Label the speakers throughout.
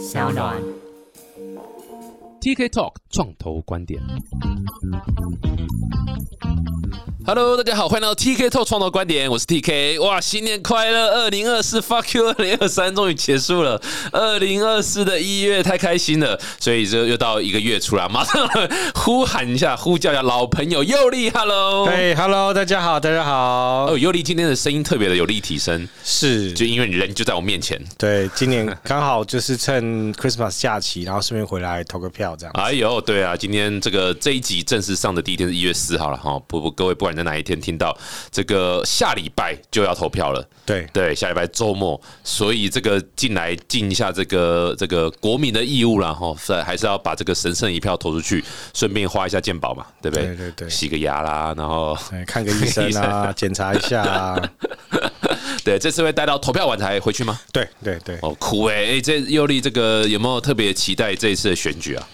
Speaker 1: 小暖。
Speaker 2: TK Talk 创投观点。Hello，大家好，欢迎来到 TK Talk 创投观点，我是 TK。哇，新年快乐！二零二四 Fuck you，二零二三 终于结束了。二零二四的一月太开心了，所以就又到一个月出来，马上呼喊一下，呼叫一下老朋友佑利，Hello。
Speaker 3: 嘿、h e l l o 大家好，大家好。
Speaker 2: 哦，佑利今天的声音特别的有立体声，
Speaker 3: 是，
Speaker 2: 就因为你人就在我面前。
Speaker 3: 对，今年刚好就是趁 Christmas 假期，然后顺便回来投个票，这样。
Speaker 2: 哎呦，对啊，今天这个这一集正式上的第一天是一月四号了哈。不不，各位不管在哪一天听到，这个下礼拜就要投票了。
Speaker 3: 对
Speaker 2: 对，下礼拜周末，所以这个进来尽一下这个这个国民的义务了哈，是还是要把这个神圣一票投出去，顺便花一下健保嘛，对不对？
Speaker 3: 对对对
Speaker 2: 洗个牙啦，然后，
Speaker 3: 看个医生啊，检查一下啊。
Speaker 2: 对，这次会待到投票完才回去吗？
Speaker 3: 对对对，
Speaker 2: 哦，苦哎、欸，哎，这尤力这个有没有特别期待这一次的选举啊？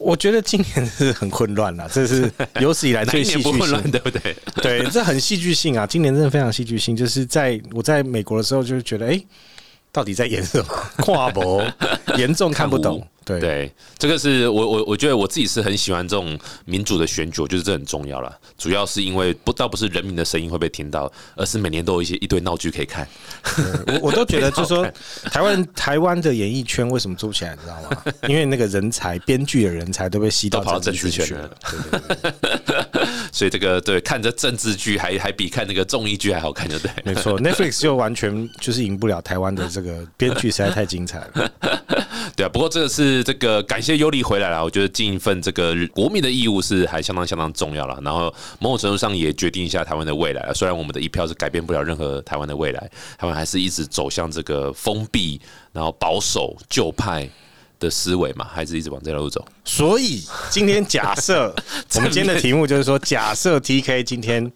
Speaker 3: 我觉得今年是很混乱了，这是 有史以来最
Speaker 2: 混乱，
Speaker 3: 性。
Speaker 2: 对不对？
Speaker 3: 对，这很戏剧性啊！今年真的非常戏剧性，就是在我在美国的时候，就是觉得，哎、到底在演什么？跨博严重看不懂。对
Speaker 2: 对，这个是我我我觉得我自己是很喜欢这种民主的选举，我觉得这很重要了。主要是因为不倒不是人民的声音会被听到，而是每年都有一些一堆闹剧可以看。
Speaker 3: 我我都觉得，就是说，台湾台湾的演艺圈为什么做不起来，你知道吗？因为那个人才，编剧的人才都被吸到
Speaker 2: 都跑到
Speaker 3: 政治
Speaker 2: 圈了
Speaker 3: 圈了。对对对
Speaker 2: 所以这个对看着政治剧还还比看那个综艺剧还好看，就对。
Speaker 3: 没错，Netflix 就完全就是赢不了台湾的这个编剧，实在太精彩了。
Speaker 2: 对啊，不过这个是这个感谢尤里回来了，我觉得尽一份这个国民的义务是还相当相当重要了。然后某种程度上也决定一下台湾的未来。虽然我们的一票是改变不了任何台湾的未来，台湾还是一直走向这个封闭、然后保守旧派的思维嘛，还是一直往这条路走。
Speaker 3: 所以今天假设 我们今天的题目就是说，假设 TK 今天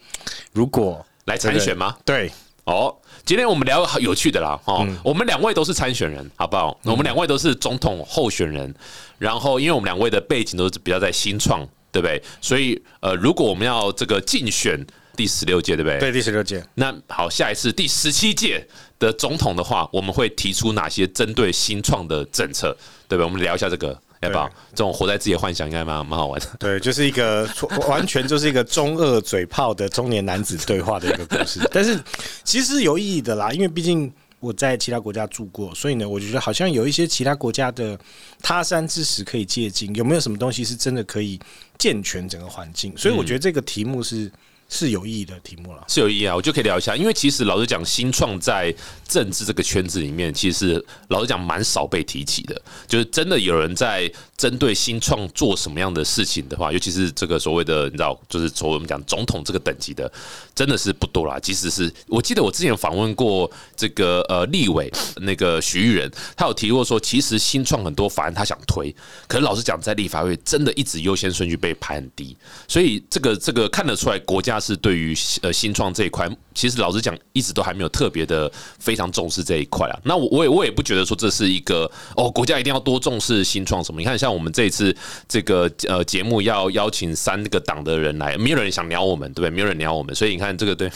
Speaker 3: 如果
Speaker 2: 来参选吗？
Speaker 3: 对
Speaker 2: 哦，今天我们聊有趣的啦，哦，我们两位都是参选人，好不好？我们两位都是总统候选人，然后因为我们两位的背景都是比较在新创，对不对？所以呃，如果我们要这个竞选第十六届，对不对？
Speaker 3: 对第十六届，
Speaker 2: 那好，下一次第十七届的总统的话，我们会提出哪些针对新创的政策，对不对？我们聊一下这个，要不要？这种活在自己的幻想，应该蛮蛮好玩的。
Speaker 3: 对，就是一个完全就是一个中二嘴炮的中年男子对话的一个故事，但是其实有意义的啦，因为毕竟我在其他国家住过，所以呢，我觉得好像有一些其他国家的他山之石可以借鉴，有没有什么东西是真的可以健全整个环境？所以我觉得这个题目是是有意义的题目了。
Speaker 2: 是有意义啊，我就可以聊一下，因为其实老实讲，新创在政治这个圈子里面，其实老实讲蛮少被提起的。就是真的有人在针对新创做什么样的事情的话，尤其是这个所谓的你知道，就是所谓我们讲总统这个等级的，真的是不多啦。即使是我记得我之前访问过这个呃立委那个徐玉仁，他有提过说，其实新创很多法案他想推，可是老实讲，在立法会真的一直优先顺序被排很低，所以这个这个看得出来，国家是对于呃新创这一块，其实老实讲，一直都还没有特别的非常重视这一块啊。那我我也我也不觉得说这是一个哦，国家一定要多重视新创什么。你看，像我们这一次这个呃节目要邀请三个党的人来，没有人想鸟我们，对不对？没有人鸟我们，所以你看这个对，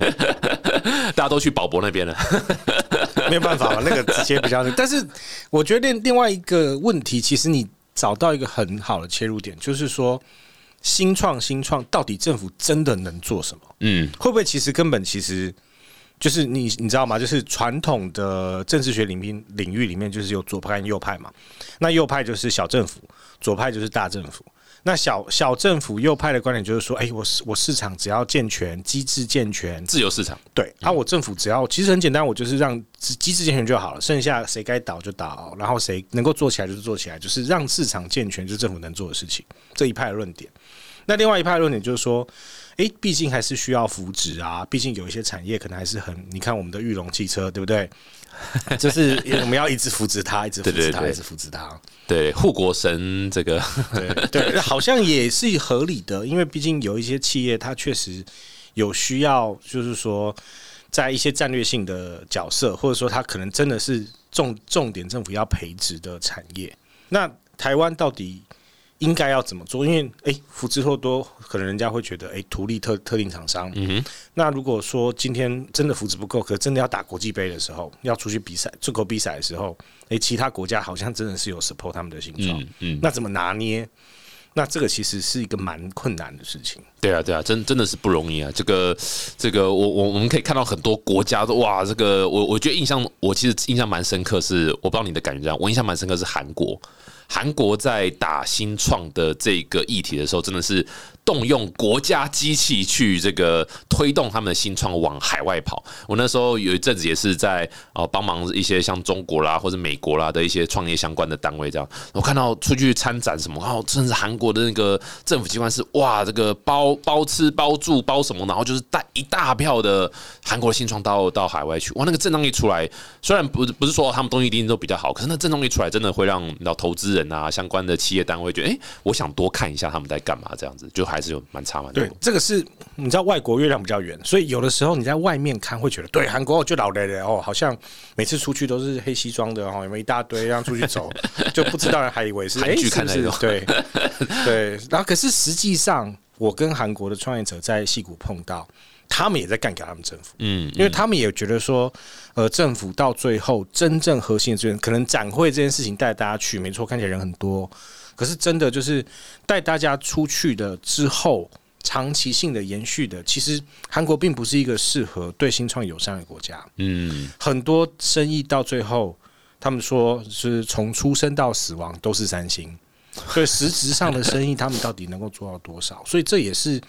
Speaker 2: 大家都去宝博那边了。
Speaker 3: 没有办法嘛，那个直接比较。但是我觉得另另外一个问题，其实你找到一个很好的切入点，就是说新创新创到底政府真的能做什么？
Speaker 2: 嗯，
Speaker 3: 会不会其实根本其实就是你你知道吗？就是传统的政治学领域领域里面，就是有左派跟右派嘛。那右派就是小政府，左派就是大政府。那小小政府右派的观点就是说，哎、我市我市场只要健全，机制健全，
Speaker 2: 自由市场，
Speaker 3: 对，啊，我政府只要其实很简单，我就是让机机制健全就好了，剩下谁该倒就倒，然后谁能够做起来就是做起来，就是让市场健全，就是政府能做的事情。这一派的论点。那另外一派论点就是说，诶，毕竟还是需要扶植啊，毕竟有一些产业可能还是很，你看我们的玉龙汽车，对不对？就是我们要一直扶持它，一直扶持它，一直扶持它。
Speaker 2: 对护国神这个，
Speaker 3: 对对，好像也是合理的，因为毕竟有一些企业，它确实有需要，就是说，在一些战略性的角色，或者说它可能真的是重重点政府要培植的产业。那台湾到底应该要怎么做？因为哎，福之后多可能人家会觉得哎，图利特特定厂商。嗯哼。那如果说今天真的福祉不够，可真的要打国际杯的时候，要出去比赛、出口比赛的时候，哎，其他国家好像真的是有 support 他们的形状。嗯嗯。那怎么拿捏？那这个其实是一个蛮困难的事情。
Speaker 2: 对啊，对啊，真真的是不容易啊！这个，这个，我我我们可以看到很多国家都哇，这个我我觉得印象，我其实印象蛮深刻，是我不知道你的感觉这样，我印象蛮深刻是韩国。韩国在打新创的这个议题的时候，真的是动用国家机器去这个推动他们的新创往海外跑。我那时候有一阵子也是在哦帮忙一些像中国啦或者美国啦的一些创业相关的单位，这样我看到出去参展什么，然后甚至韩国的那个政府机关是哇，这个包包吃包住包什么，然后就是带一大票的韩国的新创到到海外去。哇，那个阵仗一出来，虽然不不是说他们东西一定都比较好，可是那阵仗一出来，真的会让老投资。人啊，相关的企业单位觉得，哎，我想多看一下他们在干嘛，这样子就还是有蛮差蛮多。
Speaker 3: 对，这个是你知道，外国月亮比较圆，所以有的时候你在外面看会觉得，对韩国就老雷雷哦，好像每次出去都是黑西装的哦，有没有一大堆让出去走，就不知道人还以为是
Speaker 2: 韩剧看
Speaker 3: 那种。对对，然后可是实际上，我跟韩国的创业者在戏谷碰到。他们也在干给他们政府，嗯，因为他们也觉得说，呃，政府到最后真正核心的资源，可能展会这件事情带大家去，没错，看起来人很多，可是真的就是带大家出去的之后，长期性的延续的，其实韩国并不是一个适合对新创友善的国家，嗯，很多生意到最后，他们说是从出生到死亡都是三星，所以实质上的生意，他们到底能够做到多少？所以这也是。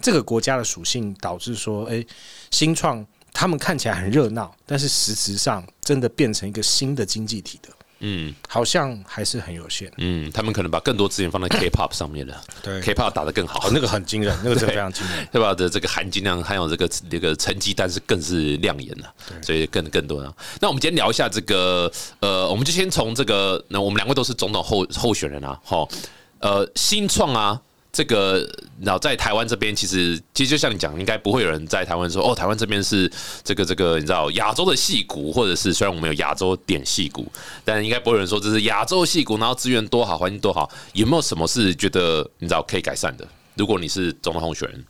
Speaker 3: 这个国家的属性导致说，哎，新创他们看起来很热闹，但是实质上真的变成一个新的经济体的，嗯，好像还是很有限。
Speaker 2: 嗯，他们可能把更多资源放在 K-pop 上面了，
Speaker 3: 对
Speaker 2: ，K-pop 打得更好，
Speaker 3: 那个很惊人，那个真的非常惊人，
Speaker 2: K-pop？的这个含金量还有这个这个成绩单是更是亮眼了，所以更更多呢。那我们今天聊一下这个，呃，我们就先从这个，那我们两位都是总统候候选人啊，哈，呃，新创啊。这个，然后在台湾这边，其实其实就像你讲，应该不会有人在台湾说，哦，台湾这边是这个这个，你知道亚洲的戏骨，或者是虽然我们有亚洲点戏骨，但应该不会有人说这是亚洲戏骨，然后资源多好，环境多好，有没有什么是觉得你知道可以改善的？如果你是总统候选人。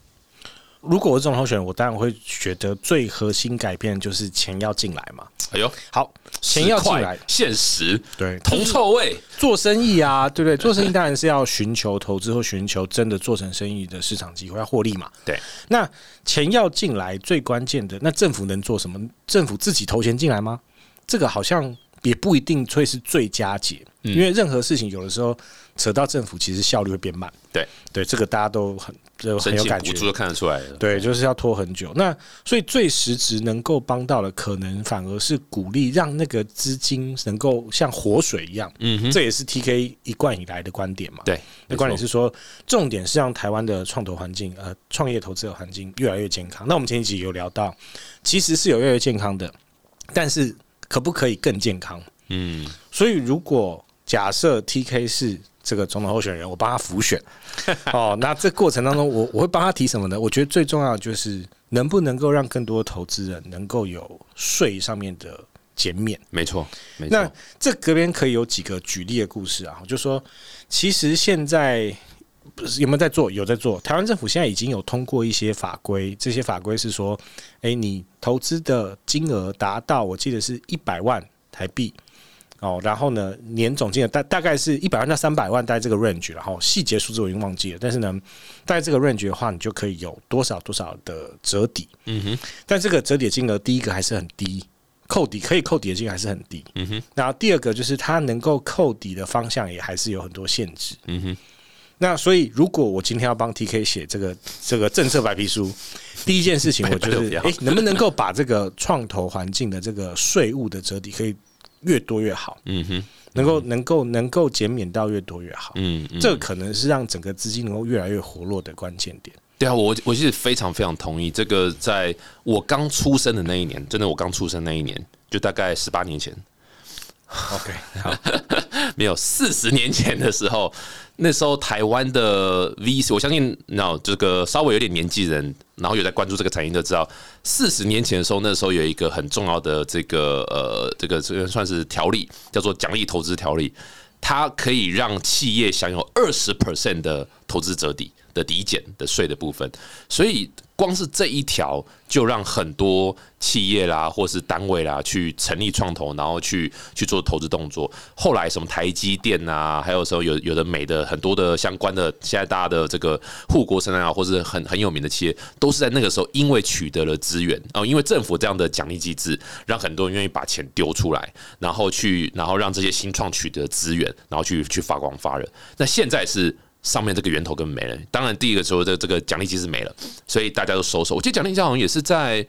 Speaker 3: 如果我是总统候选人，我当然会觉得最核心改变就是钱要进来嘛。哎呦，好，钱要进来，
Speaker 2: 现实
Speaker 3: 对，
Speaker 2: 铜臭味，
Speaker 3: 做生意啊，对不对？做生意当然是要寻求投资或寻求真的做成生意的市场机会，要获利嘛。
Speaker 2: 对，
Speaker 3: 那钱要进来，最关键的，那政府能做什么？政府自己投钱进来吗？这个好像也不一定会是最佳解，因为任何事情有的时候。扯到政府，其实效率会变慢。
Speaker 2: 对
Speaker 3: 对，这个大家都很就很有感觉，
Speaker 2: 都看得出来
Speaker 3: 对，就是要拖很久。那所以最实质能够帮到的，可能反而是鼓励让那个资金能够像活水一样。嗯哼，这也是 TK 一贯以来的观点嘛。
Speaker 2: 对，
Speaker 3: 那观点是说，重点是让台湾的创投环境，呃，创业投资的环境越来越健康。那我们前几集有聊到，其实是有越来越健康的，但是可不可以更健康？嗯，所以如果假设 TK 是这个总统候选人，我帮他辅选哦。那这过程当中，我我会帮他提什么呢？我觉得最重要的就是能不能够让更多投资人能够有税上面的减免。
Speaker 2: 没错，没错。
Speaker 3: 那这隔边可以有几个举例的故事啊，就说其实现在有没有在做？有在做。台湾政府现在已经有通过一些法规，这些法规是说，哎，你投资的金额达到，我记得是一百万台币。哦，然后呢，年总金额大大概是一百万到三百万，在这个 range，然后细节数字我已经忘记了，但是呢，在这个 range 的话，你就可以有多少多少的折抵。嗯哼，但这个折抵金额，第一个还是很低，扣抵可以扣抵的金额还是很低。嗯哼，然后第二个就是它能够扣抵的方向也还是有很多限制。嗯哼，那所以如果我今天要帮 TK 写这个这个政策白皮书，第一件事情我 就是，哎，能不能够把这个创投环境的这个税务的折抵可以。越多越好，嗯哼，能够能够能够减免到越多越好，嗯，这可能是让整个资金能够越来越活络的关键点。
Speaker 2: 对啊，我我其实非常非常同意这个，在我刚出生的那一年，真的我刚出生那一年，就大概十八年前
Speaker 3: ，OK，好，
Speaker 2: 没有四十年前的时候。那时候台湾的 VC，我相信，那这个稍微有点年纪人，然后有在关注这个产业，就知道，四十年前的时候，那时候有一个很重要的这个呃，这个这个算是条例，叫做奖励投资条例。它可以让企业享有二十 percent 的投资折抵的抵减的税的部分，所以。光是这一条，就让很多企业啦，或是单位啦，去成立创投，然后去去做投资动作。后来什么台积电啊，还有时候有有的美的很多的相关的，现在大家的这个护国神啊，或是很很有名的企业，都是在那个时候因为取得了资源哦，因为政府这样的奖励机制，让很多人愿意把钱丢出来，然后去然后让这些新创取得资源，然后去去发光发热。那现在是。上面这个源头根本没了。当然，第一个时候的这个奖励机制没了，所以大家都收手。我记得奖励机好像也是在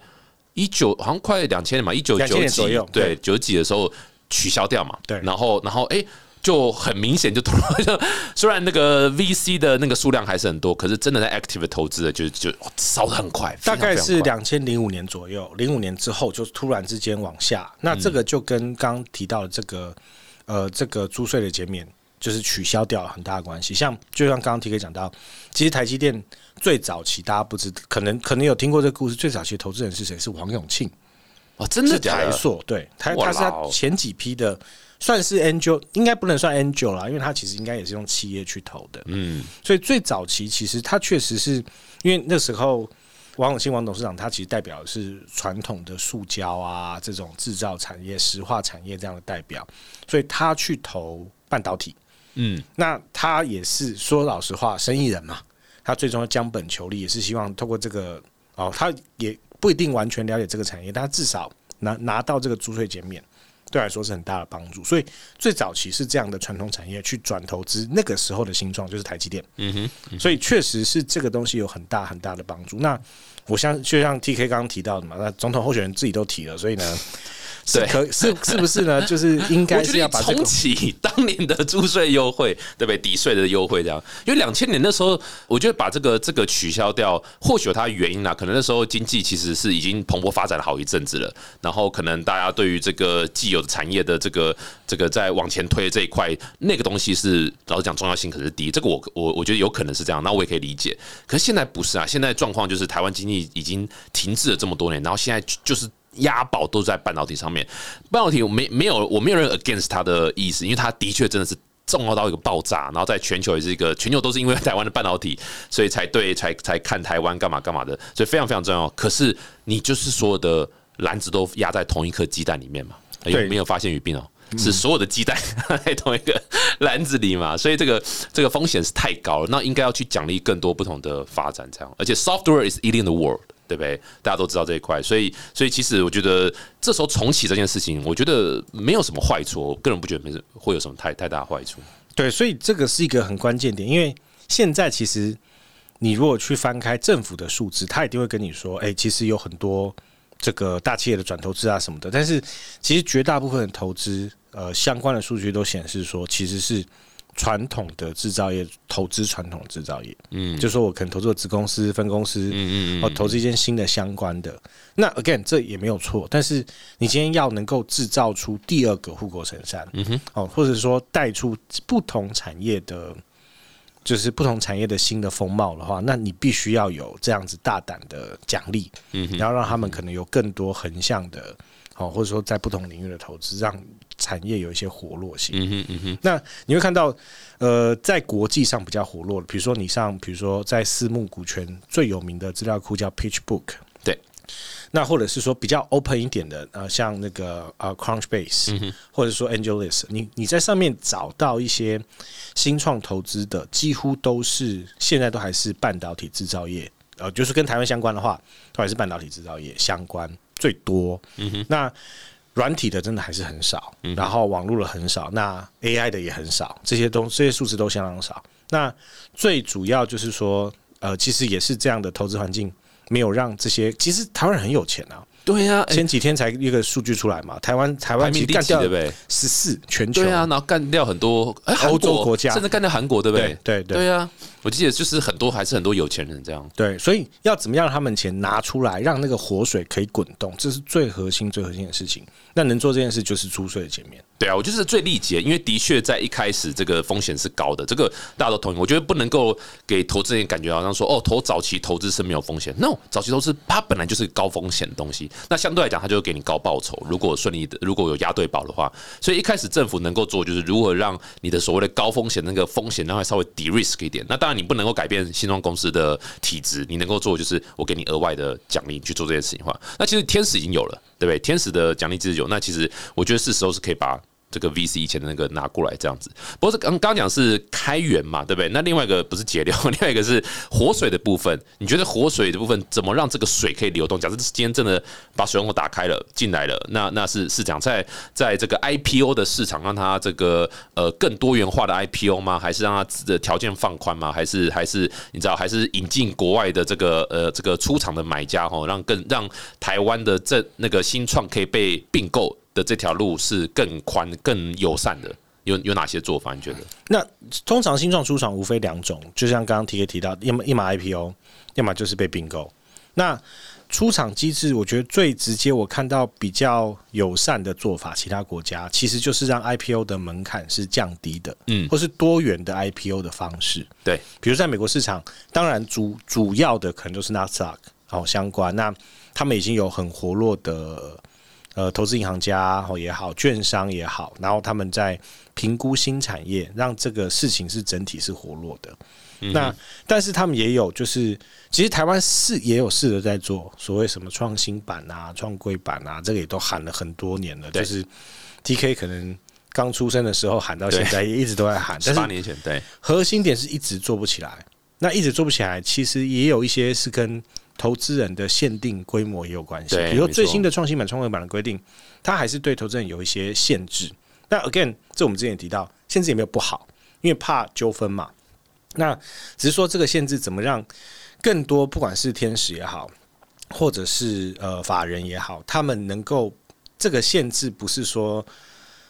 Speaker 2: 一九，好像快两千年嘛，一九九几对九几的时候取消掉嘛。
Speaker 3: 对，
Speaker 2: 然后然后哎，就很明显就突然就，虽然那个 VC 的那个数量还是很多，可是真的在 active 投资的就就烧的很快。
Speaker 3: 大概是两千零五年左右，零五年之后就突然之间往下。那这个就跟刚提到的这个呃这个租税的减免。就是取消掉了很大的关系，像就像刚刚 T K 讲到，其实台积电最早期大家不知，可能可能有听过这个故事，最早期的投资人是谁？是王永庆。
Speaker 2: 哦，真的
Speaker 3: 台硕对，他他是他前几批的，算是 Angel，应该不能算 Angel 啦，因为他其实应该也是用企业去投的，嗯，所以最早期其实他确实是因为那时候王永庆王董事长他其实代表的是传统的塑胶啊这种制造产业、石化产业这样的代表，所以他去投半导体。嗯，那他也是说老实话，生意人嘛，他最终要将本求利，也是希望透过这个哦，他也不一定完全了解这个产业，但他至少拿拿到这个租税减免，对来说是很大的帮助。所以最早期是这样的传统产业去转投资，那个时候的新创就是台积电。嗯哼，所以确实是这个东西有很大很大的帮助。那我像就像 T K 刚刚提到的嘛，那总统候选人自己都提了，所以呢。是可是是不是呢？就是应该是要把
Speaker 2: 重启当年的租税优惠，对 不对？抵税的优惠这样，因为两千年那时候，我觉得把这个这个取消掉，或许有它的原因啦。可能那时候经济其实是已经蓬勃发展了好一阵子了，然后可能大家对于这个既有的产业的这个这个在往前推这一块，那个东西是老实讲重要性可是低。这个我我我觉得有可能是这样，那我也可以理解。可是现在不是啊，现在状况就是台湾经济已经停滞了这么多年，然后现在就是。押宝都在半导体上面，半导体我没没有我没有任何 against 它的意思，因为它的确真的是重要到一个爆炸，然后在全球也是一个全球都是因为台湾的半导体，所以才对才才看台湾干嘛干嘛的，所以非常非常重要。可是你就是所有的篮子都压在同一颗鸡蛋里面嘛？有没有发现语病哦？是所有的鸡蛋 在同一个篮子里嘛？所以这个这个风险是太高了，那应该要去奖励更多不同的发展，这样。而且 software is eating the world。对不对？大家都知道这一块，所以所以其实我觉得这时候重启这件事情，我觉得没有什么坏处。我个人不觉得没会有什么太太大坏处。
Speaker 3: 对，所以这个是一个很关键点，因为现在其实你如果去翻开政府的数字，他一定会跟你说，哎，其实有很多这个大企业的转投资啊什么的。但是其实绝大部分的投资，呃，相关的数据都显示说，其实是。传统的制造业投资传统制造业，嗯，就说我可能投资子公司、分公司，嗯嗯嗯，投资一件新的相关的，那 again 这也没有错，但是你今天要能够制造出第二个护国神山，嗯哼，哦，或者说带出不同产业的，就是不同产业的新的风貌的话，那你必须要有这样子大胆的奖励，嗯，然后让他们可能有更多横向的，哦，或者说在不同领域的投资，让。产业有一些活络性，嗯哼嗯哼。那你会看到，呃，在国际上比较活络的，比如说你上，比如说在私募股权最有名的资料库叫 PitchBook，
Speaker 2: 对。
Speaker 3: 那或者是说比较 open 一点的，呃，像那个呃 Crunchbase，或者说 AngelList，你你在上面找到一些新创投资的，几乎都是现在都还是半导体制造业，呃，就是跟台湾相关的话，都还是半导体制造业相关最多。那。软体的真的还是很少，然后网络的很少，那 AI 的也很少，这些东这些数字都相当少。那最主要就是说，呃，其实也是这样的投资环境，没有让这些其实台湾人很有钱啊。
Speaker 2: 对呀，
Speaker 3: 前几天才一个数据出来嘛，台湾台湾
Speaker 2: 其实干掉
Speaker 3: 十四全球，
Speaker 2: 对啊，然后干掉很多
Speaker 3: 欧洲国家，
Speaker 2: 甚至干掉韩国，对不对？
Speaker 3: 对对对
Speaker 2: 啊。我记得就是很多还是很多有钱人这样，
Speaker 3: 对，所以要怎么样让他们钱拿出来，让那个活水可以滚动，这是最核心、最核心的事情。那能做这件事就是租税的减免。
Speaker 2: 对啊，我就是最利解，因为的确在一开始这个风险是高的，这个大家都同意。我觉得不能够给投资人感觉好像说哦，投早期投资是没有风险。No，早期投资它本来就是高风险的东西，那相对来讲，它就会给你高报酬。如果顺利的，如果有押对宝的话，所以一开始政府能够做就是如何让你的所谓的高风险那个风险让它稍微低 risk 一点。那当然你不能够改变新创公司的体质，你能够做就是我给你额外的奖励去做这件事情的话，那其实天使已经有了，对不对？天使的奖励机制有，那其实我觉得是时候是可以把。这个 VC 以前的那个拿过来这样子，不过是刚刚讲是开源嘛，对不对？那另外一个不是节流，另外一个是活水的部分。你觉得活水的部分怎么让这个水可以流动？假设今天真的把水龙头打开了进来了，那那是是讲在在这个 IPO 的市场让它这个呃更多元化的 IPO 吗？还是让它的条件放宽吗？还是还是你知道还是引进国外的这个呃这个出厂的买家哈，让更让台湾的这那个新创可以被并购？的这条路是更宽、更友善的，有有哪些做法？你觉得？
Speaker 3: 那通常新创出厂无非两种，就像刚刚提提到，要么一码 IPO，要么就是被并购。那出厂机制，我觉得最直接，我看到比较友善的做法，其他国家其实就是让 IPO 的门槛是降低的，嗯，或是多元的 IPO 的方式。
Speaker 2: 对，
Speaker 3: 比如在美国市场，当然主主要的可能就是 Nasdaq 好相关，那他们已经有很活络的。呃，投资银行家也好，券商也好，然后他们在评估新产业，让这个事情是整体是活络的。那但是他们也有，就是其实台湾是也有试着在做所谓什么创新版啊、创规版啊，这个也都喊了很多年了。就是 T K 可能刚出生的时候喊到现在，也一直都在喊。
Speaker 2: 十八年前，对，
Speaker 3: 核心点是一直做不起来。那一直做不起来，其实也有一些是跟。投资人的限定规模也有关系，比如说最新的创新版、创业版的规定，它还是对投资人有一些限制。那 again，这我们之前也提到，限制也没有不好，因为怕纠纷嘛。那只是说这个限制怎么让更多，不管是天使也好，或者是呃法人也好，他们能够这个限制不是说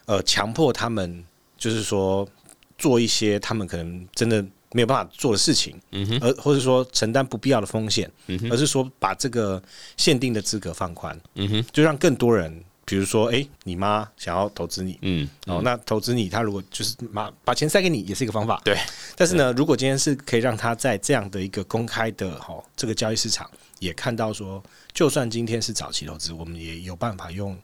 Speaker 3: 呃强迫他们，就是说做一些他们可能真的。没有办法做的事情，嗯而或者说承担不必要的风险，嗯而是说把这个限定的资格放宽，嗯就让更多人，比如说，哎，你妈想要投资你，嗯，哦，那投资你，他如果就是把把钱塞给你，也是一个方法，
Speaker 2: 对。
Speaker 3: 但是呢，如果今天是可以让他在这样的一个公开的哈这个交易市场，也看到说，就算今天是早期投资，我们也有办法用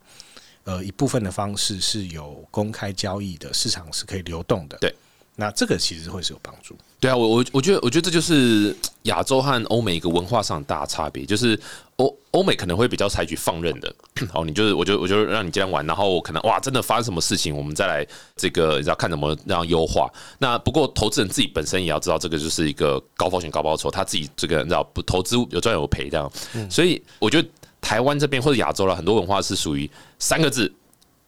Speaker 3: 呃一部分的方式是有公开交易的市场是可以流动的，
Speaker 2: 对。
Speaker 3: 那这个其实会是有帮助。
Speaker 2: 对啊，我我我觉得，我觉得这就是亚洲和欧美一个文化上大差别，就是欧欧美可能会比较采取放任的，哦，你就是，我就我就让你这样玩，然后可能哇，真的发生什么事情，我们再来这个，你知道看怎么样优化。那不过投资人自己本身也要知道，这个就是一个高风险高报酬，他自己这个你知道不投资有赚有赔这样。所以我觉得台湾这边或者亚洲了很多文化是属于三个字，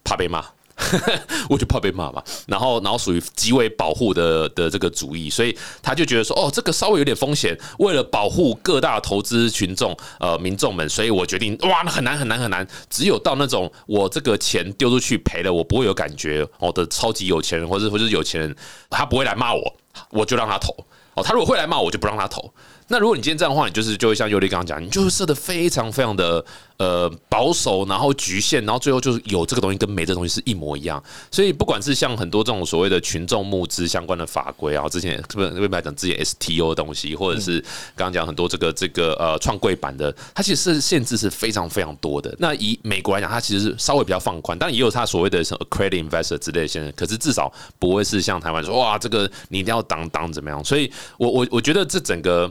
Speaker 2: 怕被骂。我就怕被骂嘛，然后，然后属于极为保护的的这个主义，所以他就觉得说，哦，这个稍微有点风险，为了保护各大投资群众呃民众们，所以我决定，哇，那很难很难很难，只有到那种我这个钱丢出去赔了，我不会有感觉哦的超级有钱人或者或者有钱人，他不会来骂我，我就让他投哦，他如果会来骂我，就不让他投。那如果你今天这样的话，你就是就会像尤力刚刚讲，你就是设的非常非常的呃保守，然后局限，然后最后就是有这个东西跟没这东西是一模一样。所以不管是像很多这种所谓的群众募资相关的法规啊，之前是不是为白讲之前 STO 的东西，或者是刚刚讲很多这个这个呃创柜版的，它其实是限制是非常非常多的。那以美国来讲，它其实是稍微比较放宽，但也有它所谓的什么 credit investor 之类的些，可是至少不会是像台湾说哇，这个你一定要当当怎么样。所以我我我觉得这整个。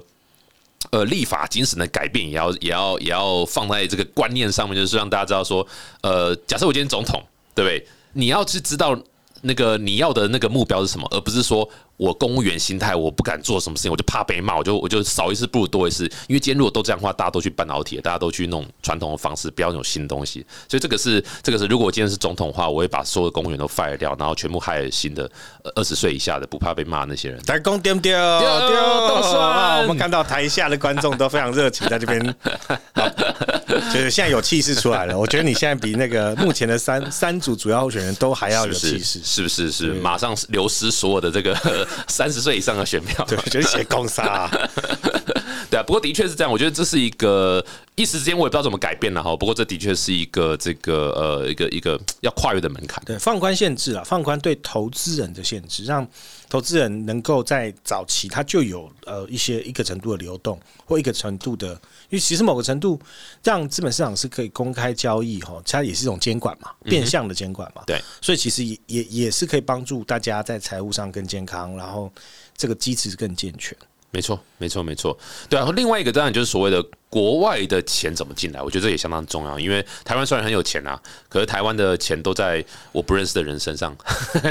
Speaker 2: 呃，立法精神的改变也要也要也要放在这个观念上面，就是让大家知道说，呃，假设我今天总统，对不对？你要去知道那个你要的那个目标是什么，而不是说。我公务员心态，我不敢做什么事情，我就怕被骂，我就我就少一次不如多一次。因为今天如果都这样的话，大家都去半导体，大家都去弄传统的方式，不要用新东西。所以这个是这个是，如果我今天是总统的话，我会把所有的公务员都 fire 掉，然后全部害新的二十岁以下的不怕被骂那些人。
Speaker 3: 台工丢丢丢，都算。我们看到台下的观众都非常热情，在这边，就是现在有气势出来了。我觉得你现在比那个目前的三三组主要候选人都还要有气势，
Speaker 2: 是不是？是马上流失所有的这个。三十岁以上的选票，
Speaker 3: 对，就是写公杀。
Speaker 2: 对啊，不过的确是这样，我觉得这是一个一时之间我也不知道怎么改变了哈。不过这的确是一个这个呃一个一个要跨越的门槛。
Speaker 3: 对，放宽限制了，放宽对投资人的限制，让投资人能够在早期他就有呃一些一个程度的流动或一个程度的，因为其实某个程度让资本市场是可以公开交易哈，它也是一种监管嘛，变相的监管嘛。
Speaker 2: 对，
Speaker 3: 所以其实也也也是可以帮助大家在财务上更健康，然后这个机制更健全。
Speaker 2: 没错，没错，没错。对啊，另外一个当然就是所谓的国外的钱怎么进来，我觉得这也相当重要。因为台湾虽然很有钱啊，可是台湾的钱都在我不认识的人身上，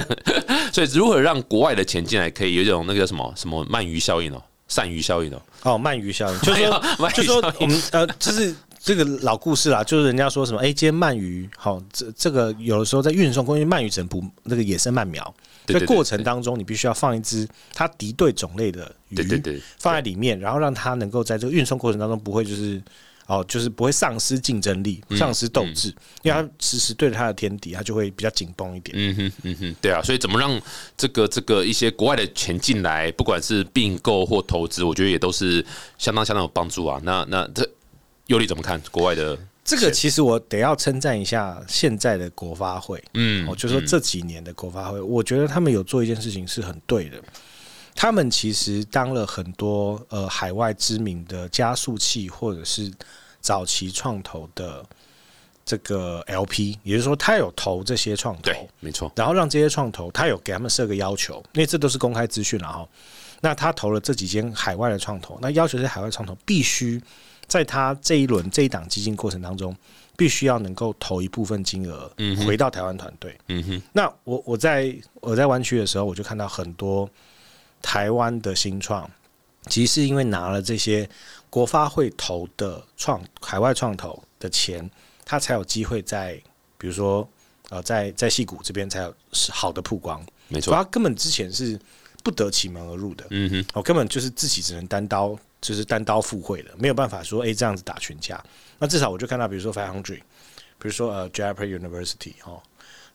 Speaker 2: 所以如何让国外的钱进来，可以有一种那个什么什么鳗鱼效应哦，鳝鱼效应哦。
Speaker 3: 哦，鳗鱼效应，就是说，就说我们呃，就是这个老故事啦，就是人家说什么，哎，今天鳗鱼好，这这个有的时候在运送，因为鳗鱼只能捕那个野生鳗苗。在过程当中，你必须要放一只它敌对种类的鱼放在里面，然后让它能够在这个运送过程当中不会就是哦，就是不会丧失竞争力、丧失斗志，因为它时时对着它的天敌，它就会比较紧绷一点。
Speaker 2: 嗯哼，嗯哼，对啊，所以怎么让这个这个一些国外的钱进来，不管是并购或投资，我觉得也都是相当相当有帮助啊。那那这尤里怎么看国外的？
Speaker 3: 这个其实我得要称赞一下现在的国发会，嗯，我就说这几年的国发会，我觉得他们有做一件事情是很对的。他们其实当了很多呃海外知名的加速器或者是早期创投的这个 LP，也就是说他有投这些创投，
Speaker 2: 对，没错。
Speaker 3: 然后让这些创投他有给他们设个要求，因为这都是公开资讯了哈。那他投了这几间海外的创投，那要求这些海外创投必须。在他这一轮这一档基金过程当中，必须要能够投一部分金额回到台湾团队。嗯哼，那我我在我在湾区的时候，我就看到很多台湾的新创，其实是因为拿了这些国发会投的创海外创投的钱，他才有机会在比如说呃在在戏谷这边才有好的曝光。
Speaker 2: 没错，
Speaker 3: 他根本之前是不得其门而入的。嗯哼，我根本就是自己只能单刀。就是单刀赴会的，没有办法说哎这样子打群架。那至少我就看到，比如说 Five Hundred，比如说呃 Japan University 哦，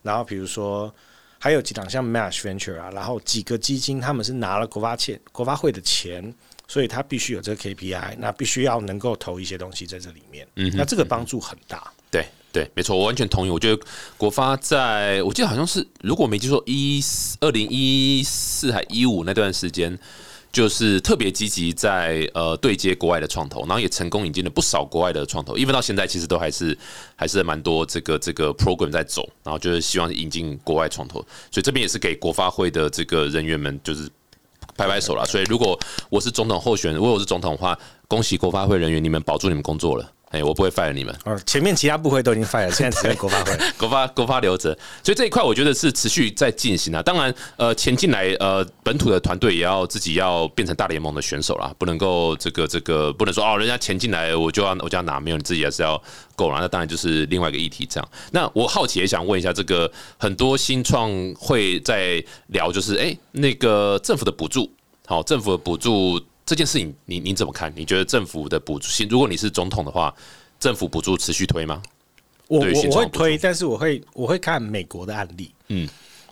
Speaker 3: 然后比如说还有几档像 Mash Venture 啊，然后几个基金他们是拿了国发钱、国发会的钱，所以他必须有这个 KPI，那必须要能够投一些东西在这里面。嗯，那这个帮助很大。
Speaker 2: 对对，没错，我完全同意。我觉得国发在我记得好像是如果没记错，一二零一四还一五那段时间。就是特别积极在呃对接国外的创投，然后也成功引进了不少国外的创投，因为到现在其实都还是还是蛮多这个这个 program 在走，然后就是希望引进国外创投，所以这边也是给国发会的这个人员们就是拍拍手了。所以如果我是总统候选人，如果我是总统的话，恭喜国发会人员，你们保住你们工作了。哎，我不会 fire 你们。
Speaker 3: 哦，前面其他部会都已经 fire，现在只有国发会，
Speaker 2: 国发国发留着。所以这一块我觉得是持续在进行啊。当然，呃，钱进来，呃，本土的团队也要自己要变成大联盟的选手啦，不能够这个这个不能说哦，人家钱进来我就要我就要拿，没有你自己还是要够了。那当然就是另外一个议题这样。那我好奇也想问一下，这个很多新创会在聊，就是哎，那个政府的补助，好，政府的补助。这件事情，你你怎么看？你觉得政府的补助，如果你是总统的话，政府补助持续推吗？
Speaker 3: 我我我会推，但是我会我会看美国的案例。嗯，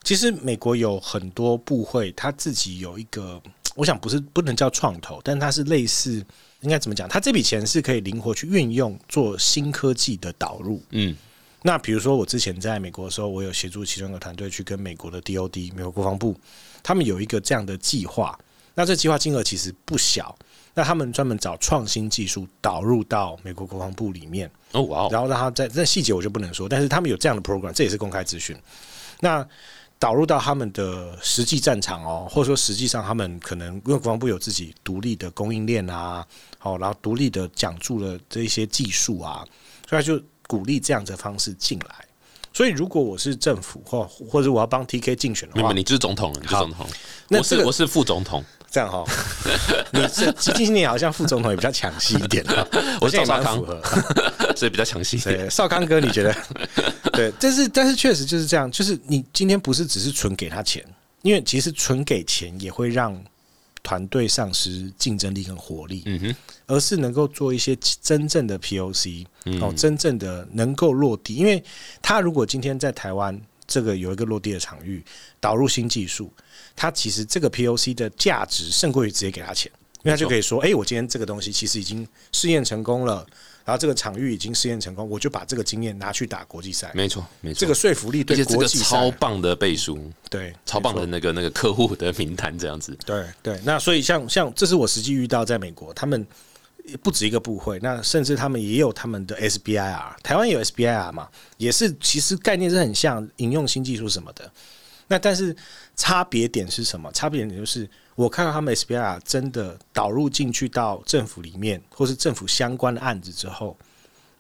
Speaker 3: 其实美国有很多部会，他自己有一个，我想不是不能叫创投，但它是类似，应该怎么讲？它这笔钱是可以灵活去运用做新科技的导入。嗯，那比如说我之前在美国的时候，我有协助其中一个团队去跟美国的 DOD 美国国防部，他们有一个这样的计划。那这计划金额其实不小，那他们专门找创新技术导入到美国国防部里面哦，哇！然后让他在那细节我就不能说，但是他们有这样的 program，这也是公开资讯。那导入到他们的实际战场哦，或者说实际上他们可能因为国防部有自己独立的供应链啊，好，然后独立的讲述了这一些技术啊，所以他就鼓励这样的方式进来。所以，如果我是政府或或者我要帮 T K 竞选的话，
Speaker 2: 你就是总统了，你是总统。我是我是副总统，
Speaker 3: 这样哈。你是今年好像副总统也比较抢戏一点
Speaker 2: 我现在蛮符合，所以比较抢戏。
Speaker 3: 对，少康哥，你觉得？对，但是但是确实就是这样，就是你今天不是只是纯给他钱，因为其实纯给钱也会让。团队丧失竞争力跟活力，嗯哼，而是能够做一些真正的 POC，哦，真正的能够落地。因为他如果今天在台湾这个有一个落地的场域，导入新技术，他其实这个 POC 的价值胜过于直接给他钱，因为他就可以说，哎、我今天这个东西其实已经试验成功了，然后这个场域已经试验成功，我就把这个经验拿去打国际赛，
Speaker 2: 没错，没错，
Speaker 3: 这个说服力对国际赛，
Speaker 2: 超棒的背书，
Speaker 3: 对，
Speaker 2: 超棒的那个那个客户的名单，这样子。
Speaker 3: 对对，那所以像像这是我实际遇到在美国，他们不止一个部会，那甚至他们也有他们的 SBIR，台湾也有 SBIR 嘛，也是其实概念是很像引用新技术什么的。那但是差别点是什么？差别点就是我看到他们 SBIR 真的导入进去到政府里面，或是政府相关的案子之后，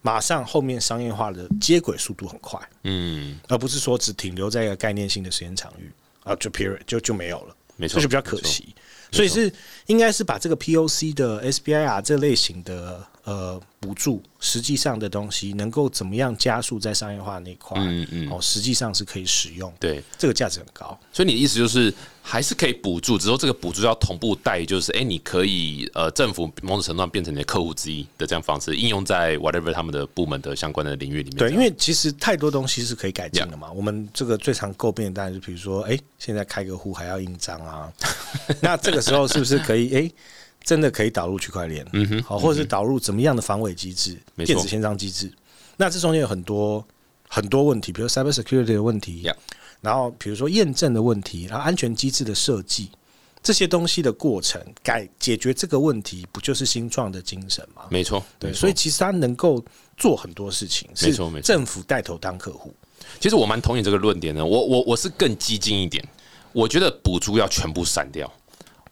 Speaker 3: 马上后面商业化的接轨速度很快，
Speaker 2: 嗯，
Speaker 3: 而不是说只停留在一个概念性的时间场域啊，就 period 就就没有了。
Speaker 2: 没错，
Speaker 3: 这就比较可。惜。所以是应该是把这个 POC 的 SBIR 这类型的呃补助，实际上的东西能够怎么样加速在商业化那一块，
Speaker 2: 嗯嗯，
Speaker 3: 哦，实际上是可以使用，
Speaker 2: 对，
Speaker 3: 这个价值很高。
Speaker 2: 所以你的意思就是还是可以补助，只是说这个补助要同步带，就是哎、你可以呃，政府某种程度上变成你的客户之一的这样方式，应用在 whatever 他们的部门的相关的领域里面。
Speaker 3: 对，因
Speaker 2: 为
Speaker 3: 为其实太多东西是可以改进的嘛。我们这个最常诟病的当然是，比如说，哎、现在开个户还要印章啊，那这个时候是不是可以，哎、真的可以导入区块链？嗯哼，好，或者是导入怎么样的防伪机制、电子签章机制？那这中间有很多很多问题，比如 cyber security 的问题然后比如说验证的问题，然后安全机制的设计。这些东西的过程，改解决这个问题，不就是新创的精神吗？
Speaker 2: 没错，
Speaker 3: 对，所以其实它能够做很多事情，是
Speaker 2: 没错没错
Speaker 3: 政府带头当客户。
Speaker 2: 其实我蛮同意这个论点的。我我我是更激进一点，我觉得补助要全部删掉，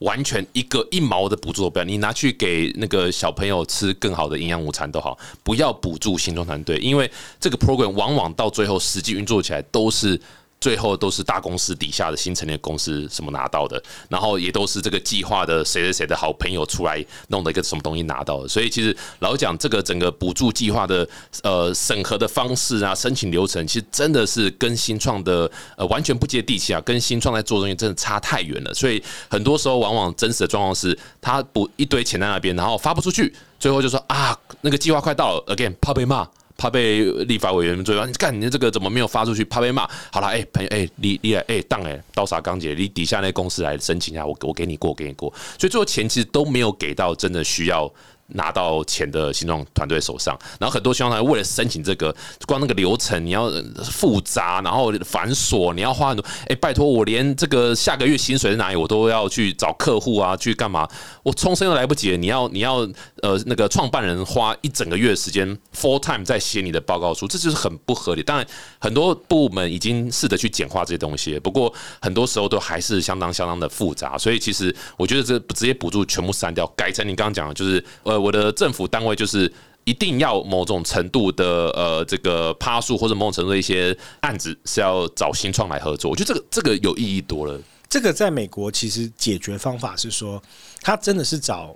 Speaker 2: 完全一个一毛的补助都不要，你拿去给那个小朋友吃更好的营养午餐都好，不要补助新创团队，因为这个 program 往往到最后实际运作起来都是。最后都是大公司底下的新成立公司什么拿到的，然后也都是这个计划的谁谁谁的好朋友出来弄的一个什么东西拿到的，所以其实老讲这个整个补助计划的呃审核的方式啊，申请流程，其实真的是跟新创的呃完全不接地气啊，跟新创在做东西真的差太远了，所以很多时候往往真实的状况是，他补一堆钱在那边，然后发不出去，最后就说啊那个计划快到了，again 怕被骂。怕被立法委员追啊！你干，你这个怎么没有发出去？怕被骂。好了，哎、朋友，哎、你你来，哎、当哎，刀啥钢姐，你底下那公司来申请一下，我我给你过，给你过。所以最后钱其实都没有给到真的需要拿到钱的新创团队手上。然后很多新创团队为了申请这个，光那个流程你要复杂，然后繁琐，你要花很多。哎、拜托，我连这个下个月薪水在哪里，我都要去找客户啊，去干嘛？我冲生都来不及，你要你要呃那个创办人花一整个月时间 full time 在写你的报告书，这就是很不合理。当然，很多部门已经试着去简化这些东西，不过很多时候都还是相当相当的复杂。所以其实我觉得这直接补助全部删掉，改成你刚刚讲的，就是呃我的政府单位就是。一定要某种程度的呃，这个趴数或者某种程度的一些案子是要找新创来合作，我觉得这个这个有意义多了。
Speaker 3: 这个在美国其实解决方法是说，他真的是找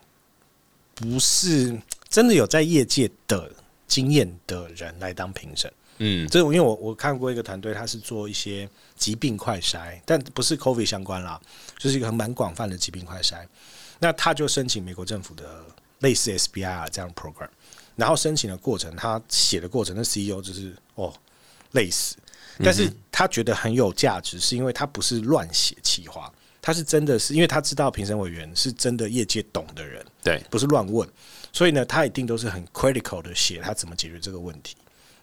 Speaker 3: 不是真的有在业界的经验的人来当评审。
Speaker 2: 嗯，
Speaker 3: 这种因为我我看过一个团队，他是做一些疾病快筛，但不是 COVID 相关啦，就是一个很蛮广泛的疾病快筛。那他就申请美国政府的类似 SBIR 这样的 program，然后申请的过程，他写的过程，那 CEO 就是哦累死，但是他觉得很有价值，是因为他不是乱写企划，他是真的是因为他知道评审委员是真的业界懂的人，
Speaker 2: 对，
Speaker 3: 不是乱问，所以呢，他一定都是很 critical 的写他怎么解决这个问题。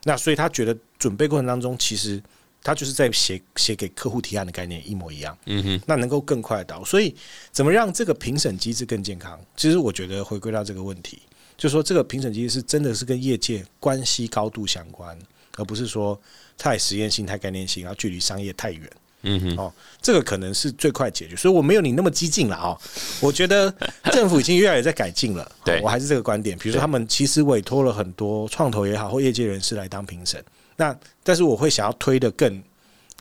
Speaker 3: 那所以他觉得准备过程当中，其实他就是在写写给客户提案的概念一模一样。
Speaker 2: 嗯哼，
Speaker 3: 那能够更快地导。所以怎么让这个评审机制更健康？其实我觉得回归到这个问题，就是说这个评审机制是真的是跟业界关系高度相关，而不是说太实验性、太概念性，然后距离商业太远。
Speaker 2: 嗯哼，
Speaker 3: 哦，这个可能是最快解决，所以我没有你那么激进了哦。我觉得政府已经越来越在改进了，
Speaker 2: 对
Speaker 3: 哦我还是这个观点。比如说，他们其实委托了很多创投也好或业界人士来当评审，那但是我会想要推的更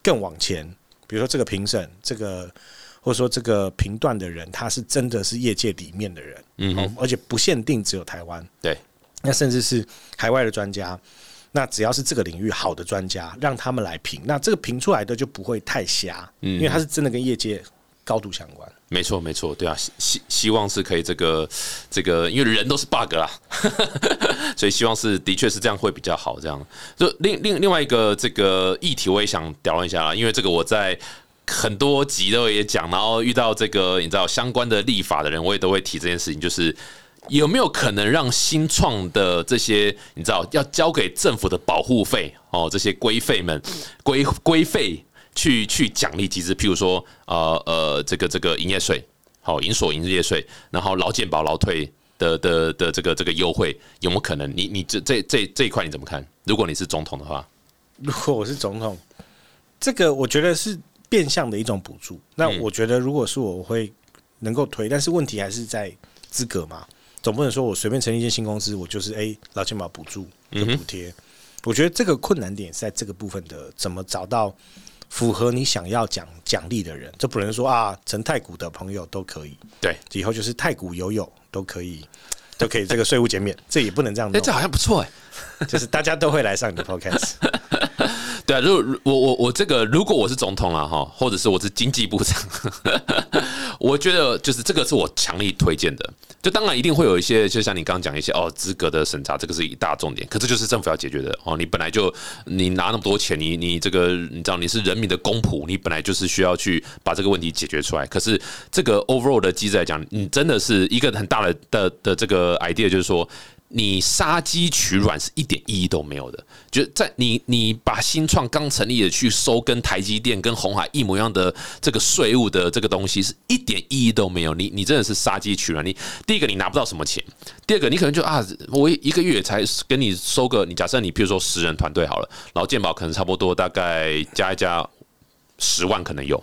Speaker 3: 更往前，比如说这个评审，这个或者说这个评断的人，他是真的是业界里面的人，
Speaker 2: 嗯
Speaker 3: 而且不限定只有台湾，
Speaker 2: 对，
Speaker 3: 那甚至是海外的专家。那只要是这个领域好的专家，让他们来评，那这个评出来的就不会太瞎，
Speaker 2: 嗯
Speaker 3: 因为他是真的跟业界高度相关。
Speaker 2: 没错，没错，对啊，希希望是可以这个这个，因为人都是 bug 啦，所以希望是的确是这样会比较好。这样，就另另另外一个这个议题，我也想讨论一下啦，因为这个我在很多集都也讲，然后遇到这个你知道相关的立法的人，我也都会提这件事情，就是有没有可能让新创的这些你知道要交给政府的保护费哦，这些规费们规规费去去奖励机制，譬如说呃呃这个这个营业税，好营所营业税，然后劳健保劳退的的的这个这个优惠，有没有可能？你你这这这这一块你怎么看？如果你是总统的话，
Speaker 3: 如果我是总统，这个我觉得是变相的一种补助。那我觉得如果是我，我会能够推，但是问题还是在资格嘛，总不能说我随便成立一间新公司，我就是哎劳健保补助跟补贴。我觉得这个困难点是在这个部分的，怎么找到符合你想要奖奖励的人？这不能说啊，成太古的朋友都可以，
Speaker 2: 对，
Speaker 3: 以后就是太古友友都可以，都可以这个税务减免，这也不能这样
Speaker 2: 哎，这好像不错哎。
Speaker 3: 就是大家都会来上你的 podcast。
Speaker 2: 对啊，如果我我我这个，如果我是总统了哈，或者是我是经济部长，我觉得就是这个是我强力推荐的。就当然一定会有一些，就像你刚刚讲一些哦，资格的审查，这个是一大重点。可这就是政府要解决的哦。你本来就你拿那么多钱，你你这个你知道你是人民的公仆，你本来就是需要去把这个问题解决出来。可是这个 overall 的机制来讲，你真的是一个很大的的的这个 idea，就是说。你杀鸡取卵是一点意义都没有的，就在你你把新创刚成立的去收跟台积电跟红海一模一样的这个税务的这个东西是一点意义都没有，你你真的是杀鸡取卵。你第一个你拿不到什么钱，第二个你可能就啊，我一个月才跟你收个，你假设你比如说十人团队好了，然后健保可能差不多大概加一加十万可能有。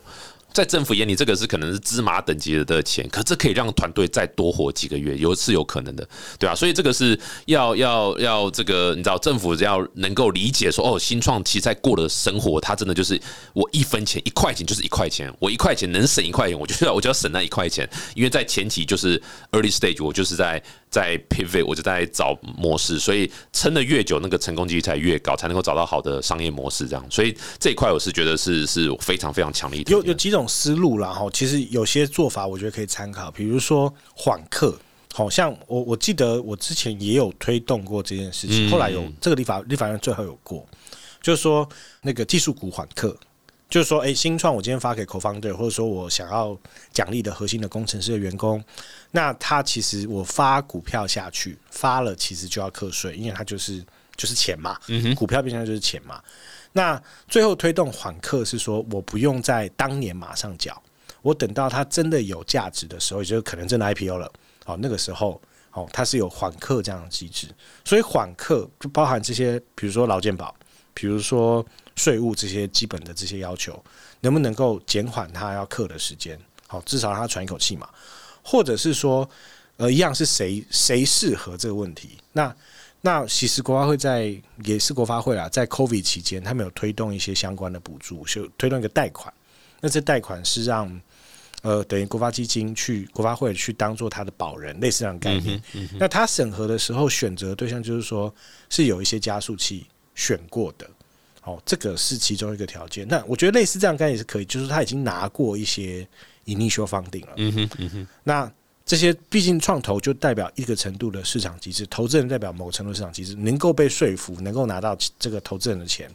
Speaker 2: 在政府眼里，这个是可能是芝麻等级的钱，可这可以让团队再多活几个月，有是有可能的，对啊，所以这个是要要要这个，你知道，政府要能够理解说，哦，新创其实在过的生活，它真的就是我一分钱一块钱就是一块钱，我一块钱能省一块钱，我就要我就要省那一块钱，因为在前期就是 early stage，我就是在。在 pivot，我就在找模式，所以撑的越久，那个成功几率才越高，才能够找到好的商业模式。这样，所以这一块我是觉得是是非常非常强力的。
Speaker 3: 有有几种思路啦，哈，其实有些做法我觉得可以参考，比如说缓课，好像我我记得我之前也有推动过这件事情，后来有这个立法立法院最后有过，就是说那个技术股缓课。就是说，哎，新创我今天发给 co-founder，或者说我想要奖励的核心的工程师的员工，那他其实我发股票下去，发了其实就要课税，因为他就是就是钱嘛，股票变相就是钱嘛。那最后推动缓课是说，我不用在当年马上缴，我等到它真的有价值的时候，也就是可能真的 IPO 了，好，那个时候，哦，它是有缓课这样的机制，所以缓课就包含这些，比如说劳健保，比如说。税务这些基本的这些要求，能不能够减缓他要课的时间？好，至少让他喘一口气嘛。或者是说，呃，一样是谁谁适合这个问题？那那其实国发会在也是国发会啦，在 COVID 期间，他们有推动一些相关的补助，就推动一个贷款。那这贷款是让呃等于国发基金去国发会去当做他的保人，类似这样概念。那他审核的时候选择对象就是说是有一些加速器选过的。哦，这个是其中一个条件。那我觉得类似这样干也是可以，就是他已经拿过一些 initial funding 了。嗯哼，嗯哼。那这些毕竟创投就代表一个程度的市场机制，投资人代表某程度市场机制，能够被说服，能够拿到这个投资人的钱，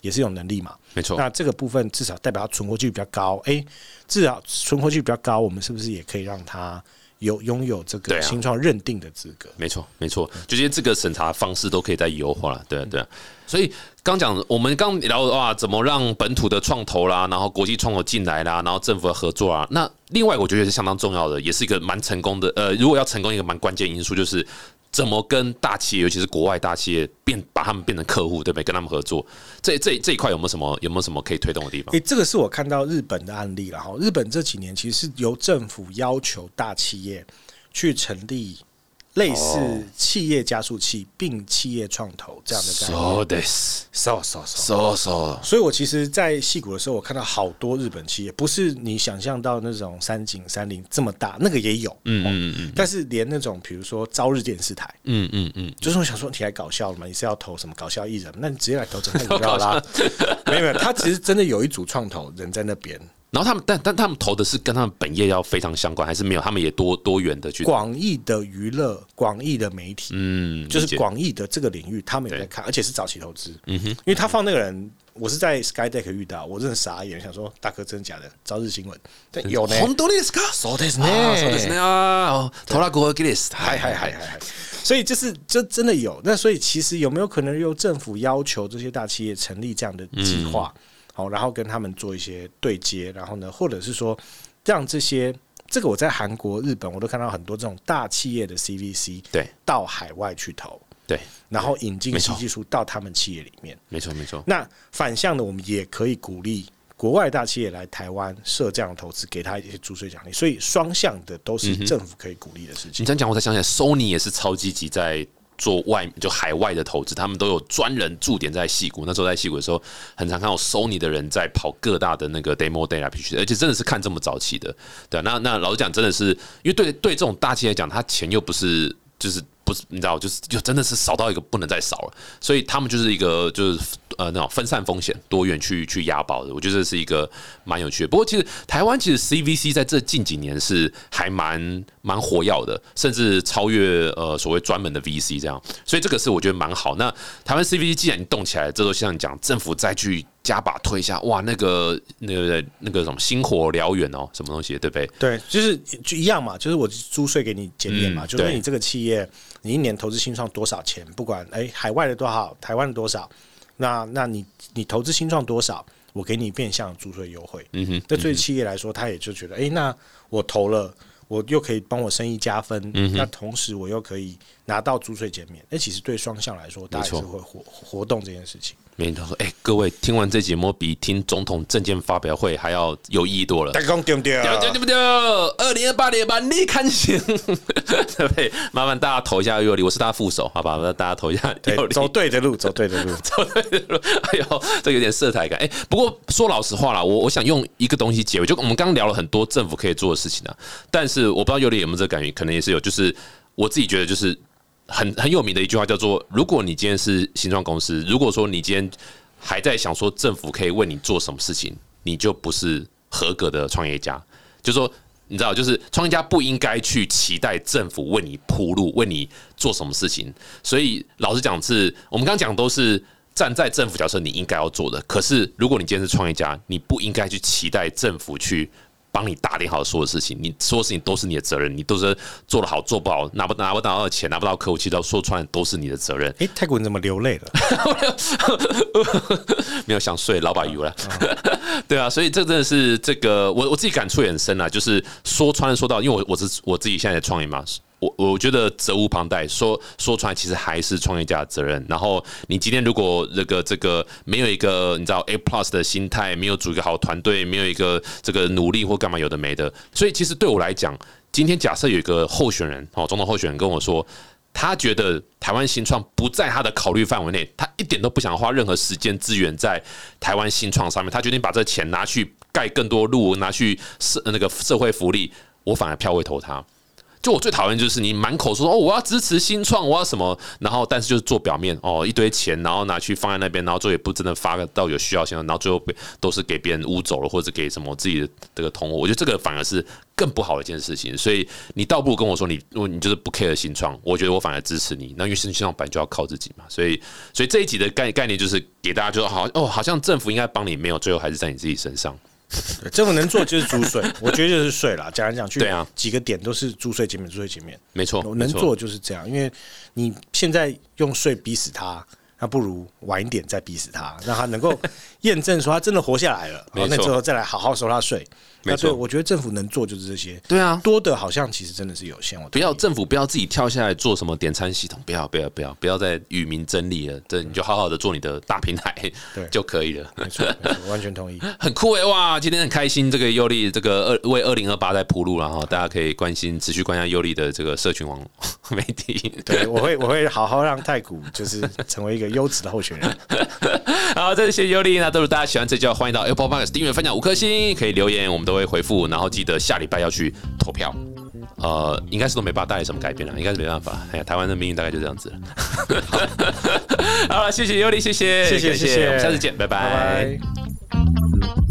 Speaker 3: 也是一种能力嘛。
Speaker 2: 没错。
Speaker 3: 那这个部分至少代表存活率比较高。诶，至少存活率比较高，我们是不是也可以让他？有拥有这个新创认定的资格，
Speaker 2: 没错，没错，就这些这个审查方式都可以再优化了，对啊，对啊。所以刚讲，我们刚聊哇，怎么让本土的创投啦，然后国际创投进来啦，然后政府的合作啊。那另外，我觉得是相当重要的，也是一个蛮成功的。呃，如果要成功，一个蛮关键因素就是。怎么跟大企业，尤其是国外大企业变，把他们变成客户，对不对？跟他们合作，这这这一块有没有什么有没有什么可以推动的地方？
Speaker 3: 诶，这个是我看到日本的案例了哈。日本这几年其实是由政府要求大企业去成立。类似企业加速器并企业创投这样的概念。
Speaker 2: So this,
Speaker 3: so so
Speaker 2: so so。
Speaker 3: 所以我其实，在戏谷的时候，我看到好多日本企业，不是你想象到那种三井、三菱这么大，那个也有，嗯嗯嗯。但是连那种，比如说朝日电视台，嗯嗯嗯，就是我想说，你来搞笑了吗？你是要投什么搞笑艺人？那你直接来投整个股票啦。没有没有，他其实真的有一组创投人在那边。
Speaker 2: 然后他们，但但他们投的是跟他们本业要非常相关，还是没有？他们也多多元的去，
Speaker 3: 广义的娱乐，广义的媒体，
Speaker 2: 嗯，理解
Speaker 3: 就是广义的这个领域，他们也在
Speaker 2: 对
Speaker 3: 看，而且是早期投资。嗯哼，因为他放那个人，我是在 SkyDeck 遇到，我真的傻眼，想说大哥真的假的？朝日新闻，但有呢，
Speaker 2: 红豆的是か？
Speaker 3: そうです
Speaker 2: 啊
Speaker 3: ね，
Speaker 2: そうですね啊，哦投拉国给你，
Speaker 3: 嗨嗨嗨嗨嗨！所以就是就真的有，那所以其实有没有可能由政府要求这些大企业成立这样的计划， 好、然后跟他们做一些对接，然后呢，或者是说让这些这个我在韩国、日本我都看到很多这种大企业的 CVC
Speaker 2: 对
Speaker 3: 到海外去投，
Speaker 2: 对，
Speaker 3: 然后引进新技术到他们企业里面。
Speaker 2: 没错没错，
Speaker 3: 那反向的，我们也可以鼓励国外大企业来台湾设这样的投资，给他一些注税奖励，所以双向的都是政府可以鼓励的事情
Speaker 2: 你。这样讲，我才想起来，Sony 也是超积极在做外就海外的投资，他们都有专人驻点在戏谷。那时候在戏谷的时候，很常看到收你的人在跑各大的那个 demo day 啊，必须，而且真的是看这么早期的，对啊、那那老实讲，真的是因为对对这种大企业来讲，他钱又不是就是。不是，你知道，就是就真的是少到一个不能再少了，所以他们就是一个就是呃那种分散风险、多元去去押宝的，我觉得这是一个蛮有趣的。不过其实台湾其实 CVC 在这近几年是还蛮蛮活跃的，甚至超越呃所谓专门的 VC 这样，所以这个是我觉得蛮好。那台湾 CVC 既然你动起来，这都像你讲，政府再去加把推一下，哇，那个那个那个什么星火燎原哦，什么东西，对不对？
Speaker 3: 对，就是就一样嘛，就是我租税给你减免嘛，
Speaker 2: 嗯
Speaker 3: 就是你这个企业你一年投资新创多少钱，不管哎海外的多少，台湾的多少，那那你你投资新创多少，我给你变相租税优惠。
Speaker 2: 嗯哼，
Speaker 3: 那对企业来说，他也就觉得，哎、那我投了，我又可以帮我生意加分，
Speaker 2: 嗯
Speaker 3: 那同时我又可以拿到租税减免，那其实对双向来说，大家也是会活活动这件事情。
Speaker 2: 没人说，哎、各位听完这节目比听总统证件发表会还要有意义多了。
Speaker 3: 大家讲对不对？
Speaker 2: 对对对不对？二零二八年万里看行，对 不对？麻烦大家投一下尤里，我是他副手，好吧？大家投一下
Speaker 3: 对
Speaker 2: 尤，里。
Speaker 3: 走对的路，走对的路。
Speaker 2: 哎呦，这有点色彩感。哎、不过说老实话啦，我我想用一个东西结尾，就我们刚刚聊了很多政府可以做的事情啊，但是我不知道尤里有没有这个感觉，可能也是有，就是我自己觉得就是很很有名的一句话叫做：如果你今天是新创公司，如果说你今天还在想说政府可以为你做什么事情，你就不是合格的创业家。就说你知道，就是创业家不应该去期待政府为你铺路，为你做什么事情。所以老实讲是，我们刚讲都是站在政府角色你应该要做的。可是如果你今天是创业家，你不应该去期待政府去。帮你打点好所有事情，你所有事情都是你的责任，你都是做得好做不好，拿不拿不到钱，拿不到客户，其实都说穿了都是你的责任。
Speaker 3: 哎、泰国人怎么流泪了？
Speaker 2: 没有想睡老板油了，对啊，所以这真的是这个我我自己感触也很深啊，就是说穿了说到，因为我我是我自己现在在创业嘛，我我觉得责无旁贷，说说出来其实还是创业家的责任。然后你今天如果这个这个没有一个你知道 A plus 的心态，没有组一个好团队，没有一个这个努力或干嘛有的没的，所以其实对我来讲，今天假设有一个候选人哦，总统候选人跟我说。他觉得台湾新创不在他的考虑范围内，他一点都不想花任何时间资源在台湾新创上面。他决定把这钱拿去盖更多路，拿去社那个社会福利，我反而票会投他。就我最讨厌就是你满口说哦我要支持新创，我要什么，然后但是就是做表面哦一堆钱，然后拿去放在那边，然后最后也不真的发到有需要性，然后最后被都是给别人污走了，或者给什么自己的这个同伙，我觉得这个反而是更不好的一件事情。所以你倒不如跟我说你，如果你就是不 care 新创，我觉得我反而支持你。那因为新创本来就要靠自己嘛，所以所以这一集的概概念就是给大家就好哦，好像政府应该帮你，没有，最后还是在你自己身上。
Speaker 3: 对政府能做就是租税，我觉得就是税啦。讲来讲去，
Speaker 2: 对啊
Speaker 3: 几个点都是租税减免，租税减免。
Speaker 2: 没错，
Speaker 3: 我能做就是这样，因为你现在用税逼死他，那不如晚一点再逼死他，让他能够 验证说他真的活下来了，好那之后再来好好收他税。
Speaker 2: 没错
Speaker 3: 我觉得政府能做就是这些，
Speaker 2: 对啊，
Speaker 3: 多的好像其实真的是有限。我
Speaker 2: 不要政府不要自己跳下来做什么点餐系统，不要不要不要不要再与民争利了，这你就好好的做你的大平台
Speaker 3: 对
Speaker 2: 就可以了。
Speaker 3: 没错，完全同意。
Speaker 2: 很酷诶、哇！今天很开心，这个优利这个二为二零二八在铺路了哈，大家可以关心持续关心优利的这个社群网媒体。
Speaker 3: 对，我会我会好好让太古就是成为一个优质的候选人。
Speaker 2: 好，这些优利那都是大家喜欢这就要欢迎到 Apple Podcast 订阅、分享五颗星，可以留言，我们都会回复，然后记得下礼拜要去投票。呃，应该是都没办法带来什么改变了，应该是没办法。哎呀，台湾的命运大概就这样子了。好 了，谢谢尤里，谢谢，
Speaker 3: 谢谢谢谢
Speaker 2: 我们下次见，拜
Speaker 3: 拜拜。